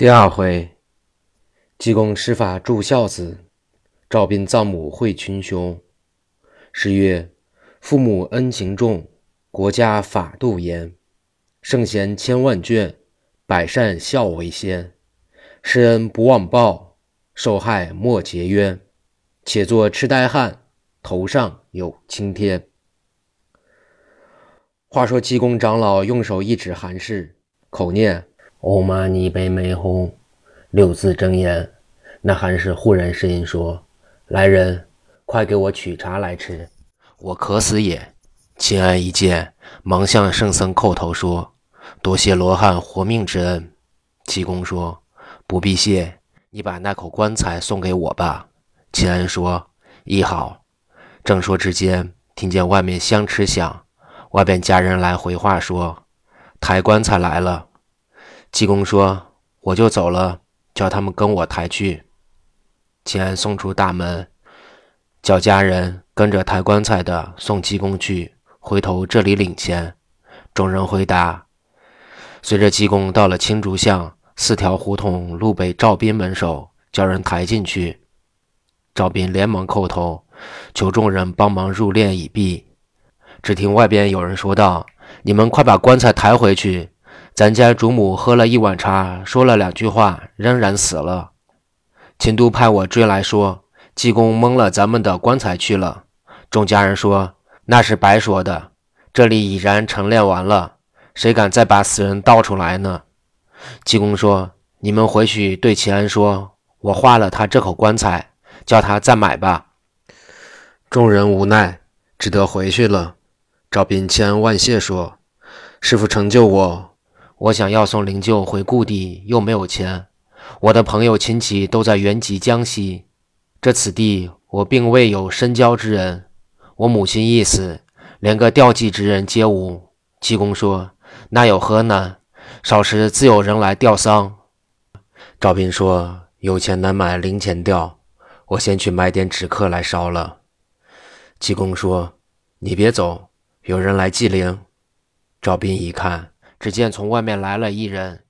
第二回，济公施法助孝子，赵斌葬母会群雄。诗曰：“父母恩情重，国家法度严。圣贤千万卷，百善孝为先。施恩不忘报，受害莫结冤。且作痴呆汉，头上有青天。”话说济公长老用手一指韩氏，口念。欧玛尼贝美吽，六字真言。那韩氏忽然声音说：“来人，快给我取茶来吃，我渴死也。”秦安一见，忙向圣僧叩头说：“多谢罗汉活命之恩。”济公说：“不必谢，你把那口棺材送给我吧。”秦安说：“亦好。”正说之间，听见外面香池响，外边家人来回话说：“抬棺材来了。”济公说：“我就走了，叫他们跟我抬去。”秦安送出大门，叫家人跟着抬棺材的送济公去，回头这里领钱。众人回答。随着济公到了青竹巷四条胡同路北赵斌门首，叫人抬进去。赵斌连忙叩头，求众人帮忙入殓已毕。只听外边有人说道：“你们快把棺材抬回去。”咱家主母喝了一碗茶，说了两句话，仍然死了。秦都派我追来说，济公蒙了咱们的棺材去了。众家人说那是白说的，这里已然陈列完了，谁敢再把死人倒出来呢？济公说：“你们回去对齐安说，我花了他这口棺材，叫他再买吧。”众人无奈，只得回去了。赵斌千恩万谢说：“师傅成就我。”我想要送灵柩回故地，又没有钱。我的朋友亲戚都在原籍江西，这此地我并未有深交之人。我母亲一死，连个吊祭之人皆无。济公说：“那有何难？少时自有人来吊丧。”赵斌说：“有钱难买零钱吊，我先去买点纸客来烧了。”济公说：“你别走，有人来祭灵。”赵斌一看。只见从外面来了一人，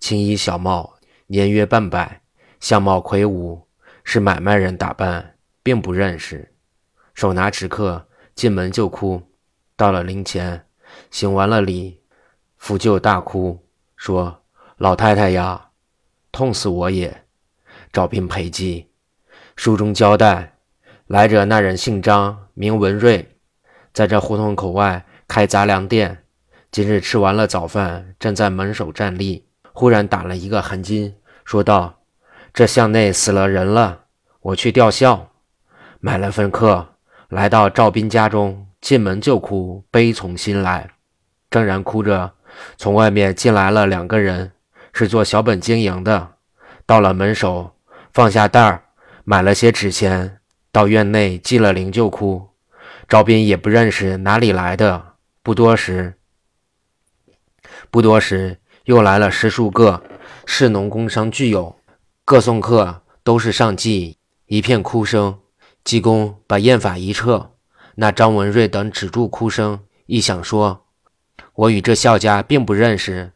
青衣小帽，年约半百，相貌魁梧，是买卖人打扮，并不认识。手拿纸客，进门就哭。到了灵前，行完了礼，抚柩大哭，说：“老太太呀，痛死我也！”赵斌赔祭。书中交代，来者那人姓张，名文瑞，在这胡同口外开杂粮店。今日吃完了早饭，正在门首站立，忽然打了一个寒噤，说道：“这巷内死了人了，我去吊孝。”买了份客，来到赵斌家中，进门就哭，悲从心来。正然哭着，从外面进来了两个人，是做小本经营的。到了门首，放下袋儿，买了些纸钱，到院内祭了灵就哭。赵斌也不认识哪里来的，不多时。不多时，又来了十数个士农工商巨友，各送客，都是上计，一片哭声。济公把验法一撤，那张文瑞等止住哭声，一想说：“我与这孝家并不认识，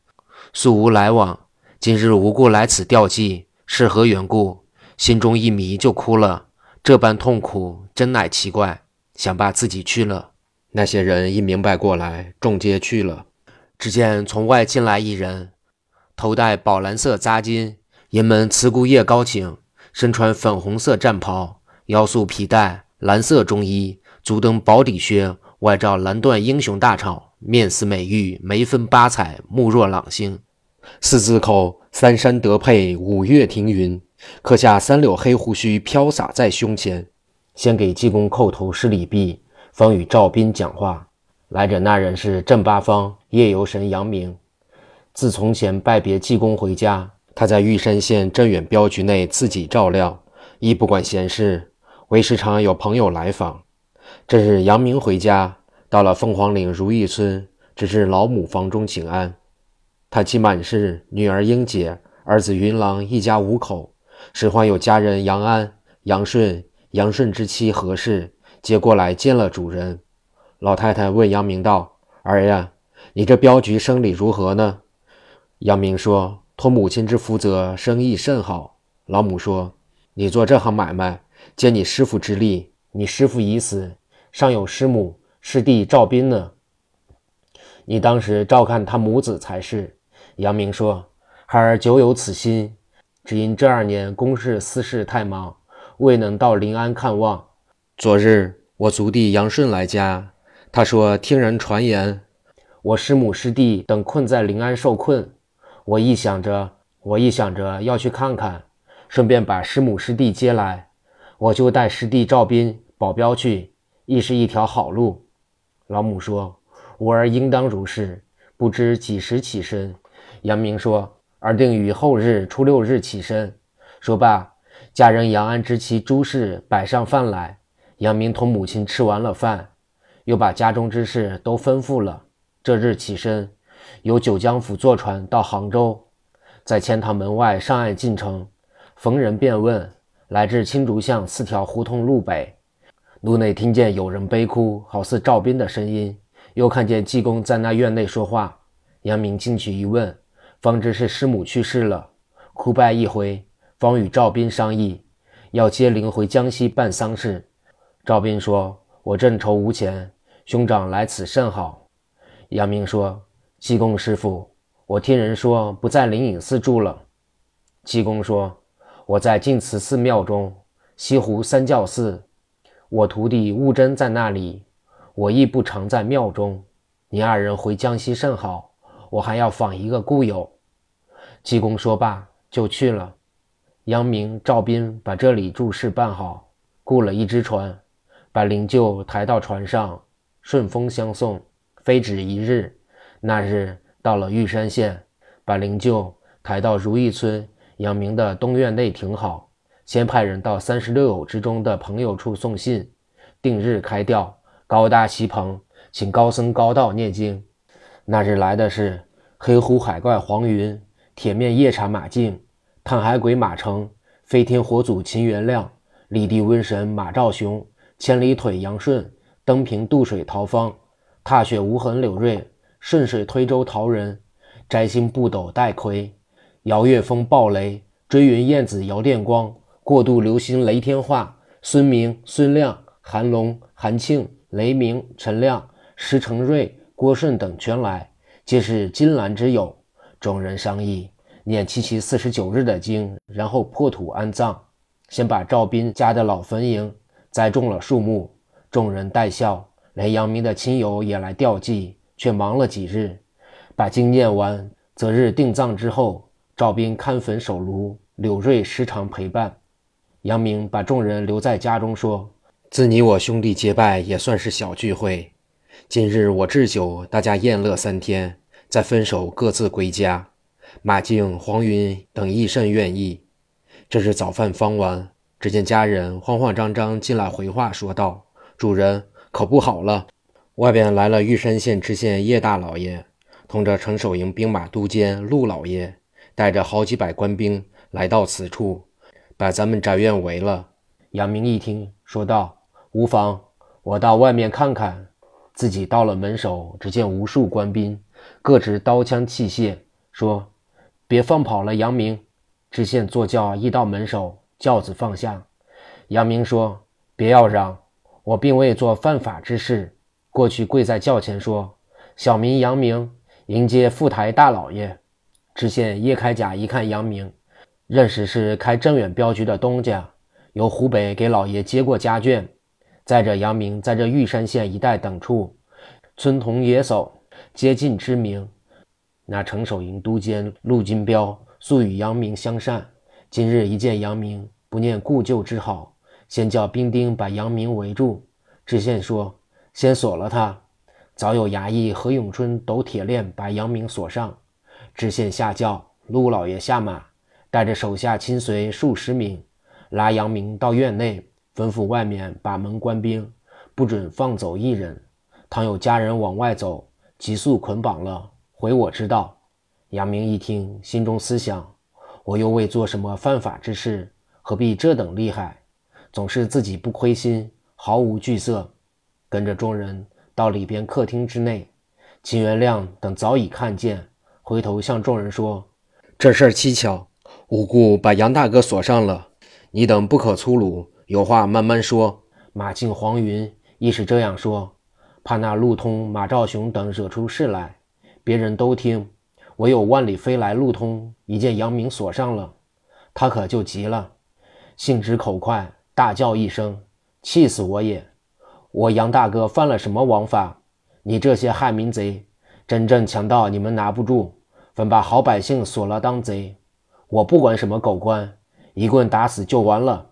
素无来往，今日无故来此吊祭，是何缘故？”心中一迷，就哭了。这般痛苦，真乃奇怪。想罢自己去了。那些人一明白过来，众皆去了。只见从外进来一人，头戴宝蓝色扎巾，银门慈姑叶高请，身穿粉红色战袍，腰束皮带，蓝色中衣，足蹬宝底靴，外罩蓝缎英雄大氅，面似美玉，眉分八彩，目若朗星。四字口三山得配五岳停云，刻下三绺黑胡须飘洒在胸前。先给济公叩头施礼毕，方与赵斌讲话。来者那人是镇八方夜游神杨明，自从前拜别济公回家，他在玉山县镇远镖局内自己照料，亦不管闲事，唯时常有朋友来访。这日杨明回家，到了凤凰岭如意村，只是老母房中请安。他妻满氏、女儿英姐、儿子云郎一家五口，使唤有家人杨安、杨顺、杨顺之妻何氏，接过来见了主人。老太太问杨明道：“儿呀，你这镖局生理如何呢？”杨明说：“托母亲之福泽，生意甚好。老母说：“你做这行买卖，借你师傅之力。你师傅已死，尚有师母师弟赵斌呢。你当时照看他母子才是。”杨明说：“孩儿久有此心，只因这二年公事私事太忙，未能到临安看望。昨日我族弟杨顺来家，他说听人传言，我师母师弟等困在临安受困。我一想着，我一想着要去看看，顺便把师母师弟接来，我就带师弟赵斌保镖去，亦是一条好路。”老母说：“吾儿应当如是，不知几时起身。”杨明说：“儿定于后日初六日起身。”说罢，家人杨安之妻朱氏摆上饭来。杨明同母亲吃完了饭，又把家中之事都吩咐了。这日起身，由九江府坐船到杭州，在钱塘门外上岸进城，逢人便问：“来至青竹巷四条胡同路北。”路内听见有人悲哭，好似赵斌的声音。又看见济公在那院内说话。杨明进去一问。方知是师母去世了，哭拜一回，方与赵斌商议，要接灵回江西办丧事。赵斌说：“我正愁无钱，兄长来此甚好。”杨明说：“济公师傅，我听人说不在灵隐寺住了。”济公说：“我在净慈寺庙中，西湖三教寺，我徒弟悟真在那里，我亦不常在庙中。你二人回江西甚好。”我还要访一个故友。济公说罢就去了。杨明、赵斌把这里住事办好，雇了一只船，把灵柩抬到船上，顺风相送。非止一日，那日到了玉山县，把灵柩抬到如意村杨明的东院内停好，先派人到三十六友之中的朋友处送信，定日开吊，高搭席棚，请高僧高道念经。那日来的是黑虎海怪黄云、铁面夜叉马静、探海鬼马成、飞天火祖秦元亮、立地瘟神马兆雄、千里腿杨顺、登平渡水陶方、踏雪无痕柳瑞、顺水推舟陶仁、摘星不斗戴盔、摇月风暴雷、追云燕子摇电光、过度流星雷天化、孙明孙亮、韩龙韩庆、雷鸣陈亮、石成瑞。郭顺等全来，皆是金兰之友。众人商议，念七七四十九日的经，然后破土安葬。先把赵斌家的老坟茔栽种了树木。众人带笑，连杨明的亲友也来吊祭，却忙了几日。把经念完，择日定葬之后，赵斌看坟守炉，柳瑞时常陪伴。杨明把众人留在家中，说：“自你我兄弟结拜，也算是小聚会。”今日我置酒，大家宴乐三天，再分手，各自归家。马静、黄云等亦甚愿意。这日早饭方完，只见家人慌慌张张进来回话说道：“主人可不好了，外边来了玉山县知县叶大老爷，同着城守营兵马都监陆老爷，带着好几百官兵来到此处，把咱们宅院围了。”杨明一听，说道：“无妨，我到外面看看。”自己到了门首，只见无数官兵，各执刀枪器械，说：“别放跑了，杨明。”知县坐轿一到门首，轿子放下。杨明说：“别要嚷，我并未做犯法之事。”过去跪在轿前说：“小民杨明，迎接副台大老爷。”知县叶开甲一看杨明，认识是开镇远镖局的东家，由湖北给老爷接过家眷。载着杨明在这玉山县一带等处，村童野叟皆尽知名。那城守营都监陆金彪素与杨明相善，今日一见杨明，不念故旧之好，先叫兵丁把杨明围住。知县说：“先锁了他。”早有衙役何永春抖铁链把杨明锁上。知县下轿，陆老爷下马，带着手下亲随数十名，拉杨明到院内。吩咐外面把门关兵，不准放走一人。倘有家人往外走，急速捆绑了，回我知道。杨明一听，心中思想：我又未做什么犯法之事，何必这等厉害？总是自己不亏心，毫无惧色。跟着众人到里边客厅之内，秦元亮等早已看见，回头向众人说：“这事儿蹊跷，无故把杨大哥锁上了。你等不可粗鲁，有话慢慢说。”马庆、黄云亦是这样说，怕那陆通、马兆雄等惹出事来，别人都听，唯有万里飞来陆通一见杨明锁上了，他可就急了，性直口快，大叫一声：“气死我也！我杨大哥犯了什么王法？你这些害民贼，真正强盗你们拿不住，反把好百姓锁了当贼，我不管什么狗官，一棍打死就完了。”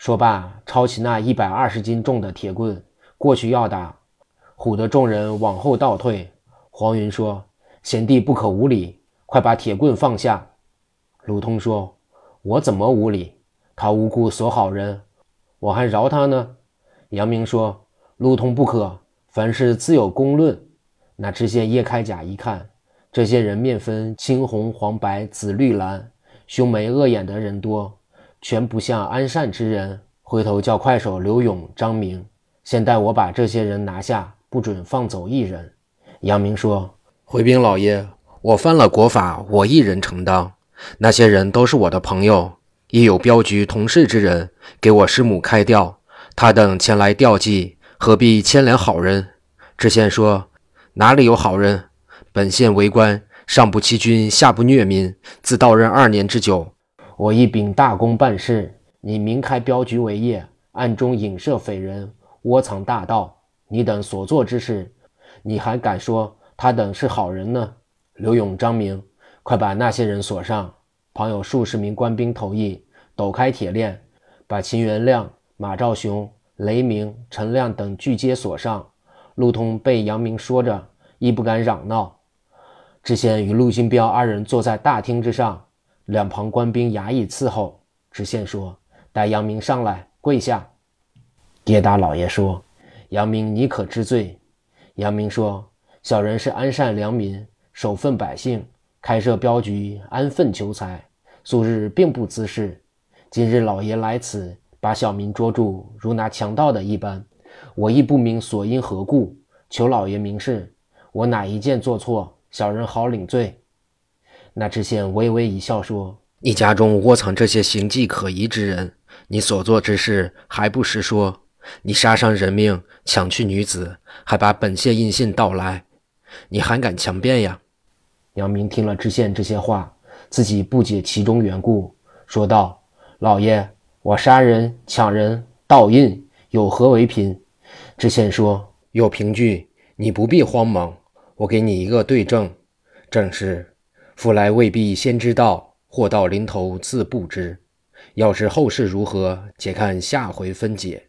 说罢，抄起那一百二十斤重的铁棍过去要打，唬得众人往后倒退。黄云说：“贤弟不可无礼，快把铁棍放下。”鲁通说：“我怎么无礼？他无故锁好人，我还饶他呢。”杨明说：“路通不可，凡事自有公论。”那知县叶开甲一看，这些人面分青红黄白紫绿蓝，凶眉恶眼的人多。全不像安善之人，回头叫快手刘勇、张明，先带我把这些人拿下，不准放走一人。杨明说：“回禀老爷，我犯了国法，我一人承当。那些人都是我的朋友，亦有镖局同事之人给我师母开吊，他等前来吊祭，何必牵连好人？”知县说：“哪里有好人？本县为官，上不欺君，下不虐民，自到任二年之久。”我一秉大公办事，你明开镖局为业，暗中影射匪人，窝藏大盗。你等所做之事，你还敢说他等是好人呢？刘勇、张明，快把那些人锁上。旁有数十名官兵投役，抖开铁链，把秦元亮、马兆雄、雷鸣、陈亮等俱皆锁上。陆通被杨明说着，亦不敢嚷闹。知县与陆金彪二人坐在大厅之上。两旁官兵衙役伺候，知县说：“带杨明上来，跪下。”跌打老爷说：“杨明，你可知罪？”杨明说：“小人是安善良民，守分百姓，开设镖局，安分求财，素日并不滋事。今日老爷来此，把小民捉住，如拿强盗的一般，我亦不明所因何故，求老爷明示，我哪一件做错，小人好领罪。”那知县微微一笑，说：“你家中窝藏这些形迹可疑之人，你所做之事还不实说？你杀伤人命，抢去女子，还把本县印信盗来，你还敢强辩呀？”杨明听了知县这些话，自己不解其中缘故，说道：“老爷，我杀人、抢人、盗印，有何为凭？”知县说：“有凭据，你不必慌忙，我给你一个对证，正是。”夫来未必先知道，祸到临头自不知。要知后事如何，且看下回分解。